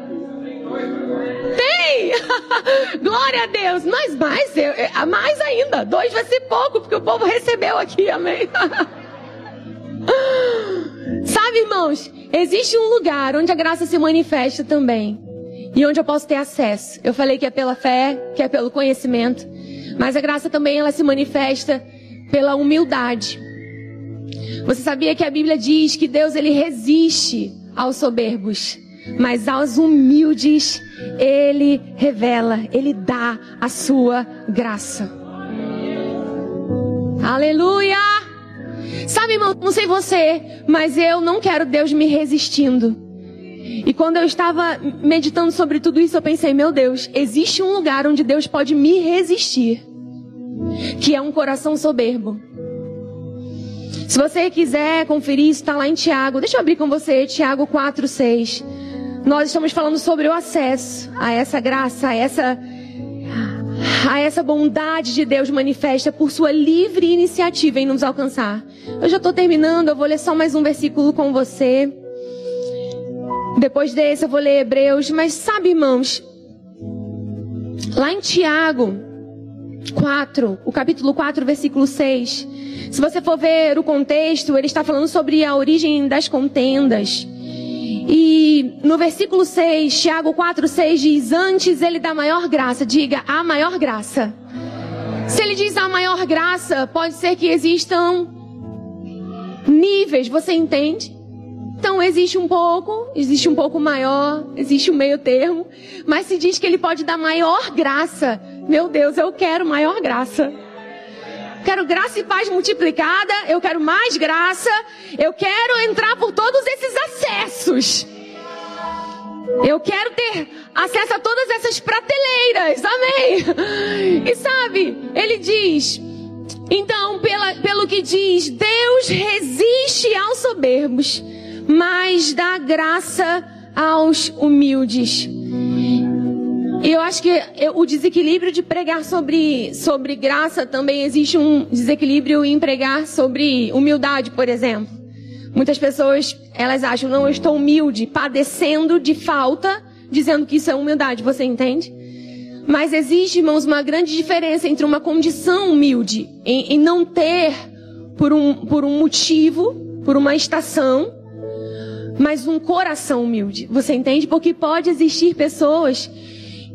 Tem! [laughs] Glória a Deus! Mas mais, mais ainda. Dois vai ser pouco, porque o povo recebeu aqui, amém? [laughs] Sabe, irmãos, existe um lugar onde a graça se manifesta também. E onde eu posso ter acesso. Eu falei que é pela fé, que é pelo conhecimento. Mas a graça também ela se manifesta pela humildade. Você sabia que a Bíblia diz que Deus ele resiste aos soberbos, mas aos humildes ele revela, ele dá a sua graça. Aleluia! Sabe, irmão, não sei você, mas eu não quero Deus me resistindo. E quando eu estava meditando sobre tudo isso, eu pensei, meu Deus, existe um lugar onde Deus pode me resistir, que é um coração soberbo. Se você quiser conferir, está lá em Tiago. Deixa eu abrir com você, Tiago 4, 6. Nós estamos falando sobre o acesso a essa graça, a essa, a essa bondade de Deus manifesta por sua livre iniciativa em nos alcançar. Eu já estou terminando, eu vou ler só mais um versículo com você. Depois desse eu vou ler Hebreus. Mas sabe, irmãos, lá em Tiago 4, o capítulo 4, versículo 6. Se você for ver o contexto, ele está falando sobre a origem das contendas. E no versículo 6, Tiago 4, 6 diz: Antes ele dá maior graça, diga a maior graça. Se ele diz a maior graça, pode ser que existam níveis, você entende? Então existe um pouco, existe um pouco maior, existe um meio termo, mas se diz que ele pode dar maior graça. Meu Deus, eu quero maior graça quero graça e paz multiplicada, eu quero mais graça, eu quero entrar por todos esses acessos. Eu quero ter acesso a todas essas prateleiras, amém? E sabe, ele diz, então, pela, pelo que diz, Deus resiste aos soberbos, mas dá graça aos humildes. E eu acho que o desequilíbrio de pregar sobre, sobre graça também existe um desequilíbrio em pregar sobre humildade, por exemplo. Muitas pessoas, elas acham, não, eu estou humilde, padecendo de falta, dizendo que isso é humildade, você entende? Mas existe, irmãos, uma grande diferença entre uma condição humilde em, em não ter por um, por um motivo, por uma estação, mas um coração humilde. Você entende? Porque pode existir pessoas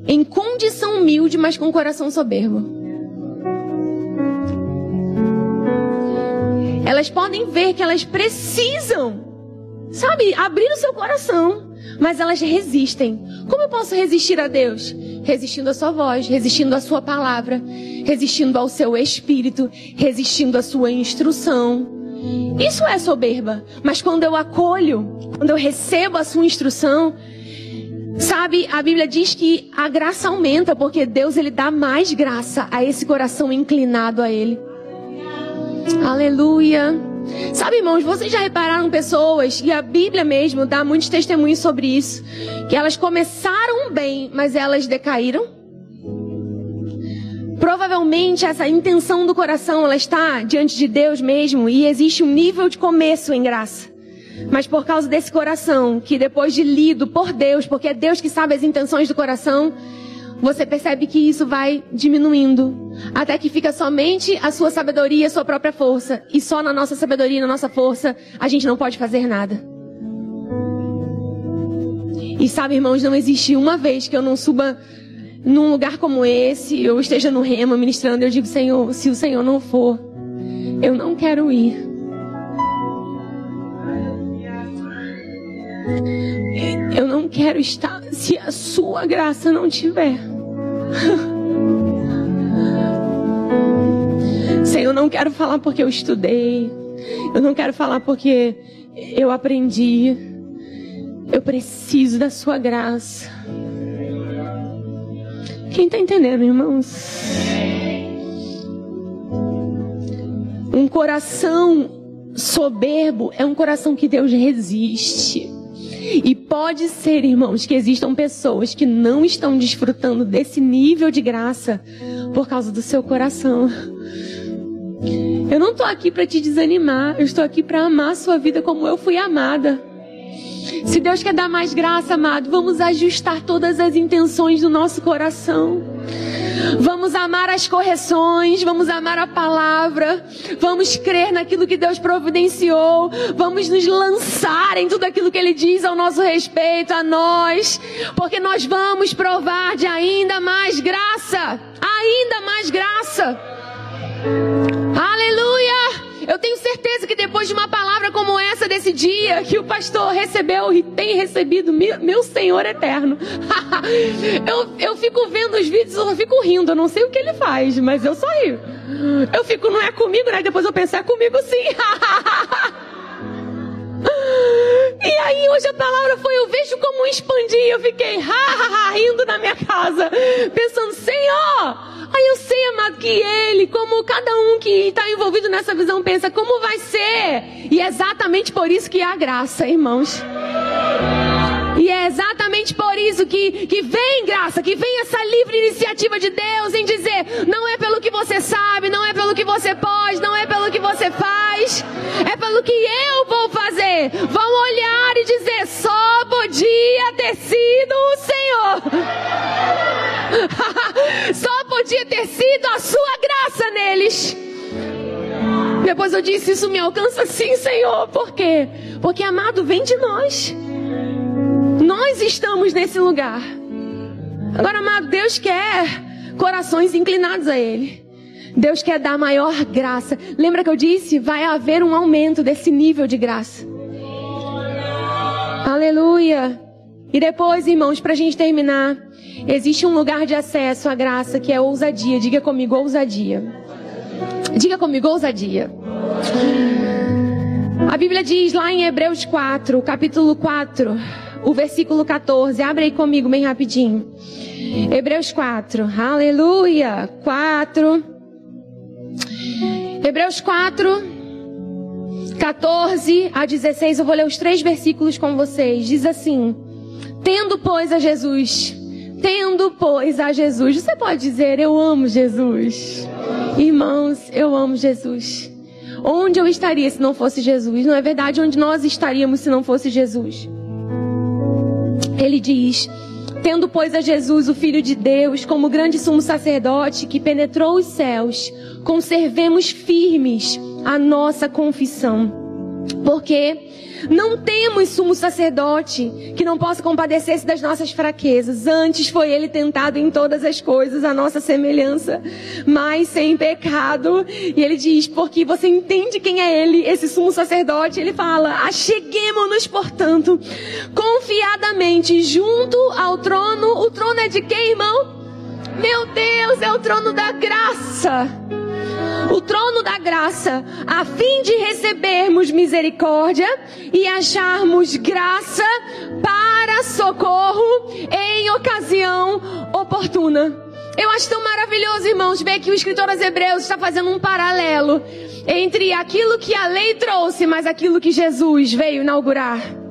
em condição humilde, mas com coração soberbo. Elas podem ver que elas precisam, sabe, abrir o seu coração, mas elas resistem. Como eu posso resistir a Deus? Resistindo à sua voz, resistindo à sua palavra, resistindo ao seu espírito, resistindo à sua instrução. Isso é soberba. Mas quando eu acolho, quando eu recebo a sua instrução, Sabe, a Bíblia diz que a graça aumenta porque Deus ele dá mais graça a esse coração inclinado a ele. Aleluia. Sabe, irmãos, vocês já repararam pessoas, e a Bíblia mesmo dá muitos testemunhos sobre isso, que elas começaram bem, mas elas decaíram? Provavelmente essa intenção do coração, ela está diante de Deus mesmo, e existe um nível de começo em graça. Mas por causa desse coração, que depois de lido por Deus, porque é Deus que sabe as intenções do coração, você percebe que isso vai diminuindo. Até que fica somente a sua sabedoria, a sua própria força. E só na nossa sabedoria, na nossa força, a gente não pode fazer nada. E sabe, irmãos, não existe uma vez que eu não suba num lugar como esse, eu esteja no remo ministrando, eu digo, Senhor, se o Senhor não for, eu não quero ir. Eu não quero estar se a sua graça não tiver. [laughs] Senhor, eu não quero falar porque eu estudei. Eu não quero falar porque eu aprendi. Eu preciso da sua graça. Quem está entendendo, irmãos? Um coração soberbo é um coração que Deus resiste. E pode ser, irmãos, que existam pessoas que não estão desfrutando desse nível de graça por causa do seu coração. Eu não estou aqui para te desanimar, eu estou aqui para amar a sua vida como eu fui amada. Se Deus quer dar mais graça, amado, vamos ajustar todas as intenções do nosso coração. Vamos amar as correções, vamos amar a palavra, vamos crer naquilo que Deus providenciou, vamos nos lançar em tudo aquilo que Ele diz ao nosso respeito, a nós, porque nós vamos provar de ainda mais graça, ainda mais graça. Aleluia! Eu tenho certeza que depois de uma palavra como essa desse dia, que o pastor recebeu e tem recebido, meu Senhor eterno. [laughs] eu, eu fico vendo os vídeos, eu fico rindo, eu não sei o que ele faz, mas eu só rio. Eu fico, não é comigo, né? Depois eu penso, é comigo sim. [laughs] E aí hoje a palavra foi, eu vejo como expandir. Eu fiquei ha, ha, ha, rindo na minha casa, pensando, Senhor, Aí eu sei, amado, que ele, como cada um que está envolvido nessa visão pensa, como vai ser? E é exatamente por isso que há graça, irmãos. E é exatamente por isso que, que vem graça, que vem essa livre iniciativa de Deus em dizer: não é pelo que você sabe, não é pelo que você pode, não é pelo que você faz, é pelo que eu vou fazer. Vão olhar e dizer: só podia ter sido o Senhor. [laughs] só podia ter sido a sua graça neles. Depois eu disse: Isso me alcança sim, Senhor. Por quê? Porque amado vem de nós. Nós estamos nesse lugar. Agora, amado, Deus quer corações inclinados a Ele. Deus quer dar maior graça. Lembra que eu disse? Vai haver um aumento desse nível de graça. Aleluia. E depois, irmãos, para a gente terminar, existe um lugar de acesso à graça que é ousadia. Diga comigo, ousadia. Diga comigo, ousadia. A Bíblia diz lá em Hebreus 4, capítulo 4, o versículo 14. Abre aí comigo bem rapidinho. Hebreus 4. Aleluia. 4. Hebreus 4. 14 a 16, eu vou ler os três versículos com vocês. Diz assim: Tendo, pois, a Jesus, tendo, pois, a Jesus. Você pode dizer, eu amo Jesus. Irmãos, eu amo Jesus. Onde eu estaria se não fosse Jesus? Não é verdade? Onde nós estaríamos se não fosse Jesus? Ele diz: Tendo, pois, a Jesus, o Filho de Deus, como grande sumo sacerdote que penetrou os céus, conservemos firmes a nossa confissão. Porque não temos sumo sacerdote que não possa compadecer-se das nossas fraquezas. Antes foi ele tentado em todas as coisas, a nossa semelhança, mas sem pecado. E ele diz: porque você entende quem é ele, esse sumo sacerdote. Ele fala: acheguemos-nos, portanto, confiadamente junto ao trono. O trono é de quem, irmão? Meu Deus, é o trono da graça o trono da graça, a fim de recebermos misericórdia e acharmos graça para socorro em ocasião oportuna. Eu acho tão maravilhoso, irmãos, ver que o escritor aos Hebreus está fazendo um paralelo entre aquilo que a lei trouxe, mas aquilo que Jesus veio inaugurar.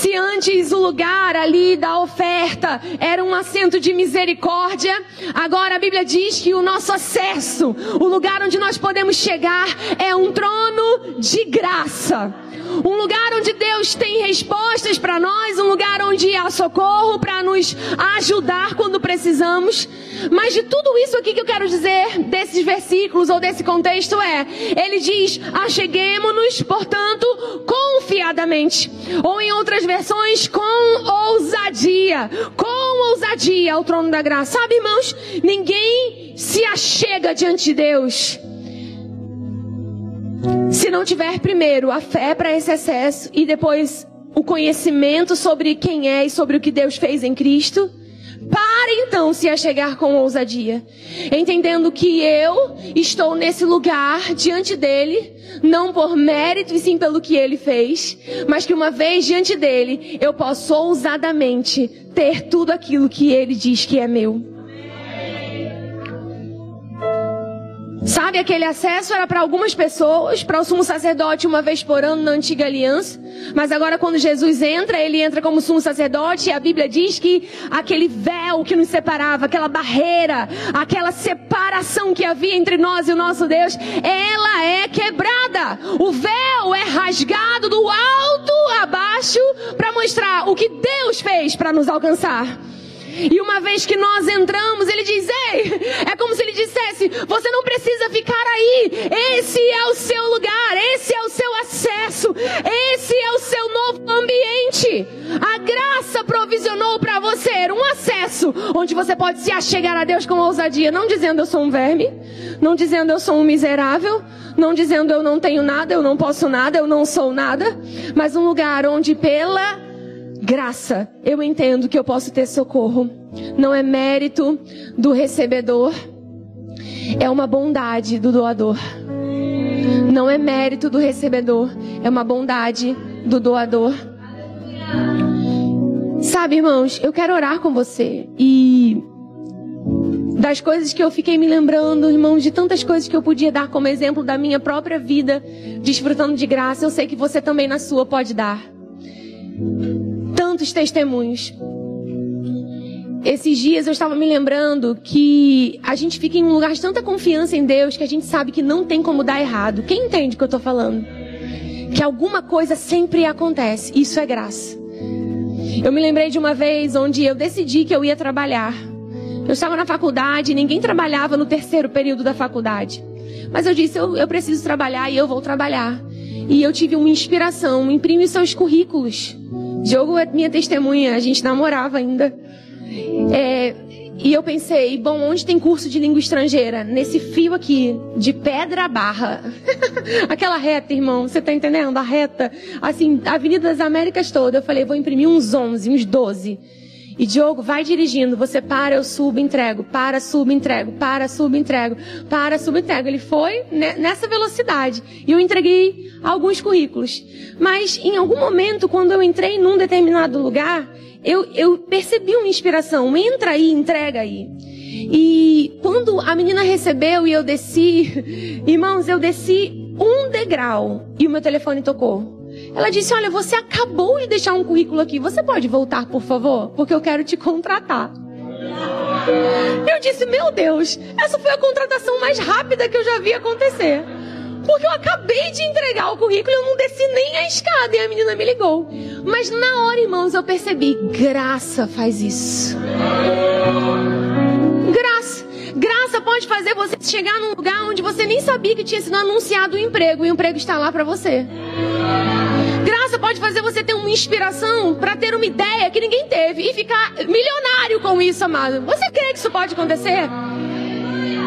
Se antes o lugar ali da oferta era um assento de misericórdia, agora a Bíblia diz que o nosso acesso, o lugar onde nós podemos chegar, é um trono de graça. Um lugar onde Deus tem respostas para nós, um lugar onde há socorro para nos ajudar quando precisamos. Mas de tudo isso aqui que eu quero dizer, desses versículos ou desse contexto, é: ele diz, acheguemos-nos, portanto, confiadamente. Ou em outras versões, com ousadia. Com ousadia ao trono da graça. Sabe, irmãos, ninguém se achega diante de Deus se não tiver primeiro a fé para esse acesso e depois o conhecimento sobre quem é e sobre o que Deus fez em Cristo, Para então se achegar com ousadia, entendendo que eu estou nesse lugar diante dele, não por mérito e sim pelo que ele fez, mas que uma vez diante dele eu posso ousadamente ter tudo aquilo que ele diz que é meu. Sabe, aquele acesso era para algumas pessoas, para o sumo sacerdote uma vez por ano na antiga aliança. Mas agora quando Jesus entra, ele entra como sumo sacerdote e a Bíblia diz que aquele véu que nos separava, aquela barreira, aquela separação que havia entre nós e o nosso Deus, ela é quebrada. O véu é rasgado do alto a baixo para mostrar o que Deus fez para nos alcançar. E uma vez que nós entramos, ele diz: Ei, é como se ele dissesse: Você não precisa ficar aí. Esse é o seu lugar, esse é o seu acesso, esse é o seu novo ambiente. A graça provisionou para você um acesso onde você pode se achegar a Deus com ousadia, não dizendo eu sou um verme, não dizendo eu sou um miserável, não dizendo eu não tenho nada, eu não posso nada, eu não sou nada, mas um lugar onde pela graça, eu entendo que eu posso ter socorro. Não é mérito do recebedor, é uma bondade do doador. Não é mérito do recebedor, é uma bondade do doador. Sabe, irmãos, eu quero orar com você e das coisas que eu fiquei me lembrando, irmãos, de tantas coisas que eu podia dar como exemplo da minha própria vida, desfrutando de graça, eu sei que você também na sua pode dar tantos testemunhos. Esses dias eu estava me lembrando que a gente fica em um lugar de tanta confiança em Deus que a gente sabe que não tem como dar errado. Quem entende o que eu estou falando? Que alguma coisa sempre acontece. Isso é graça. Eu me lembrei de uma vez onde eu decidi que eu ia trabalhar. Eu estava na faculdade, ninguém trabalhava no terceiro período da faculdade. Mas eu disse, eu, eu preciso trabalhar e eu vou trabalhar. E eu tive uma inspiração, imprime seus currículos. Diogo é minha testemunha, a gente namorava ainda. É, e eu pensei, bom, onde tem curso de língua estrangeira? Nesse fio aqui, de pedra barra. [laughs] Aquela reta, irmão, você tá entendendo? A reta, assim, Avenida das Américas toda. Eu falei, vou imprimir uns 11, uns 12. E Diogo, vai dirigindo, você para, eu subo, entrego, para, subo, entrego, para, subo, entrego, para, subo, entrego. Ele foi nessa velocidade. E eu entreguei alguns currículos. Mas em algum momento, quando eu entrei num determinado lugar, eu, eu percebi uma inspiração. Entra aí, entrega aí. E quando a menina recebeu e eu desci, [laughs] irmãos, eu desci um degrau e o meu telefone tocou. Ela disse: Olha, você acabou de deixar um currículo aqui. Você pode voltar, por favor? Porque eu quero te contratar. Eu disse: Meu Deus, essa foi a contratação mais rápida que eu já vi acontecer. Porque eu acabei de entregar o currículo e eu não desci nem a escada e a menina me ligou. Mas na hora, irmãos, eu percebi: graça faz isso. Graça. Graça pode fazer você chegar num lugar onde você nem sabia que tinha sido anunciado o um emprego e o emprego está lá para você. Pode fazer você ter uma inspiração para ter uma ideia que ninguém teve e ficar milionário com isso, amado. Você crê que isso pode acontecer?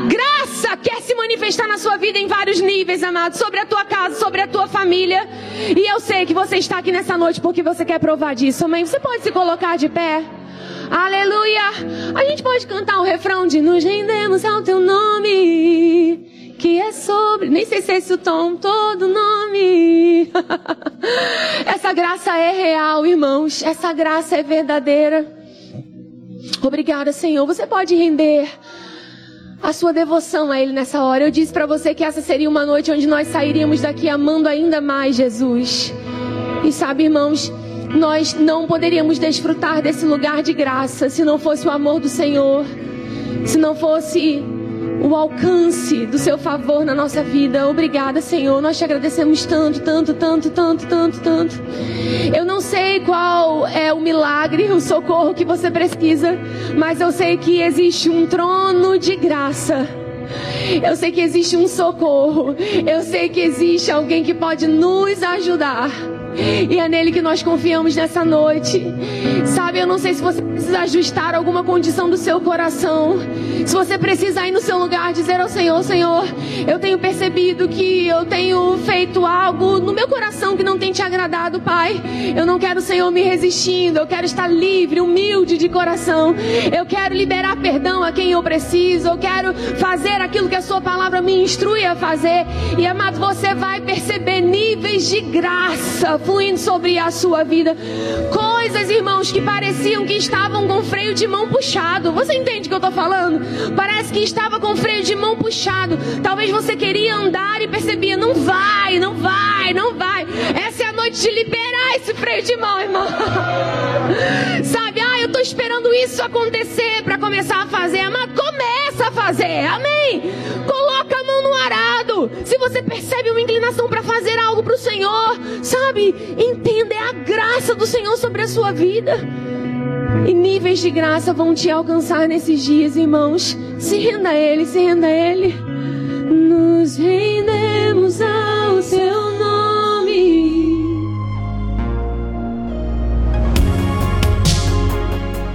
Graça quer se manifestar na sua vida em vários níveis, amado, sobre a tua casa, sobre a tua família. E eu sei que você está aqui nessa noite porque você quer provar disso, amém? Você pode se colocar de pé? Aleluia! A gente pode cantar o refrão de Nos rendemos ao teu nome, que é sobre. Nem sei se é esse o tom, todo nome. [laughs] Essa graça é real, irmãos. Essa graça é verdadeira. Obrigada, Senhor. Você pode render a sua devoção a Ele nessa hora. Eu disse para você que essa seria uma noite onde nós sairíamos daqui amando ainda mais Jesus. E sabe, irmãos, nós não poderíamos desfrutar desse lugar de graça se não fosse o amor do Senhor, se não fosse o alcance do seu favor na nossa vida. Obrigada, Senhor. Nós te agradecemos tanto, tanto, tanto, tanto, tanto, tanto. Eu não sei qual é o milagre, o socorro que você precisa, mas eu sei que existe um trono de graça Eu sei que existe um socorro. Eu sei que existe alguém que pode nos ajudar. E é nele que nós confiamos nessa noite. Sabe, eu não sei se você precisa ajustar alguma condição do seu coração. Se você precisa ir no seu lugar dizer ao Senhor, Senhor, eu tenho percebido que eu tenho feito algo no meu coração que não tem te agradado, Pai. Eu não quero, Senhor, me resistindo. Eu quero estar livre, humilde de coração. Eu quero liberar perdão a quem eu preciso. Eu quero fazer aquilo que a sua palavra me instrui a fazer. E amado, você vai perceber níveis de graça fluindo sobre a sua vida. Coisas, irmãos, que pareciam que estavam com freio de mão puxado. Você entende o que eu estou falando? Parece que estava com freio de mão puxado. Talvez você queria andar e percebia, não vai, não vai, não vai. Essa é a noite de liberar esse freio de mão, irmão. [laughs] Sabe, ah, eu estou esperando isso acontecer para começar a fazer. Mas começa a fazer, amém? Coloca arado. Se você percebe uma inclinação para fazer algo para o Senhor, sabe? Entenda, é a graça do Senhor sobre a sua vida. E níveis de graça vão te alcançar nesses dias, irmãos. Se renda a Ele, se renda a Ele. Nos rendemos ao Seu nome.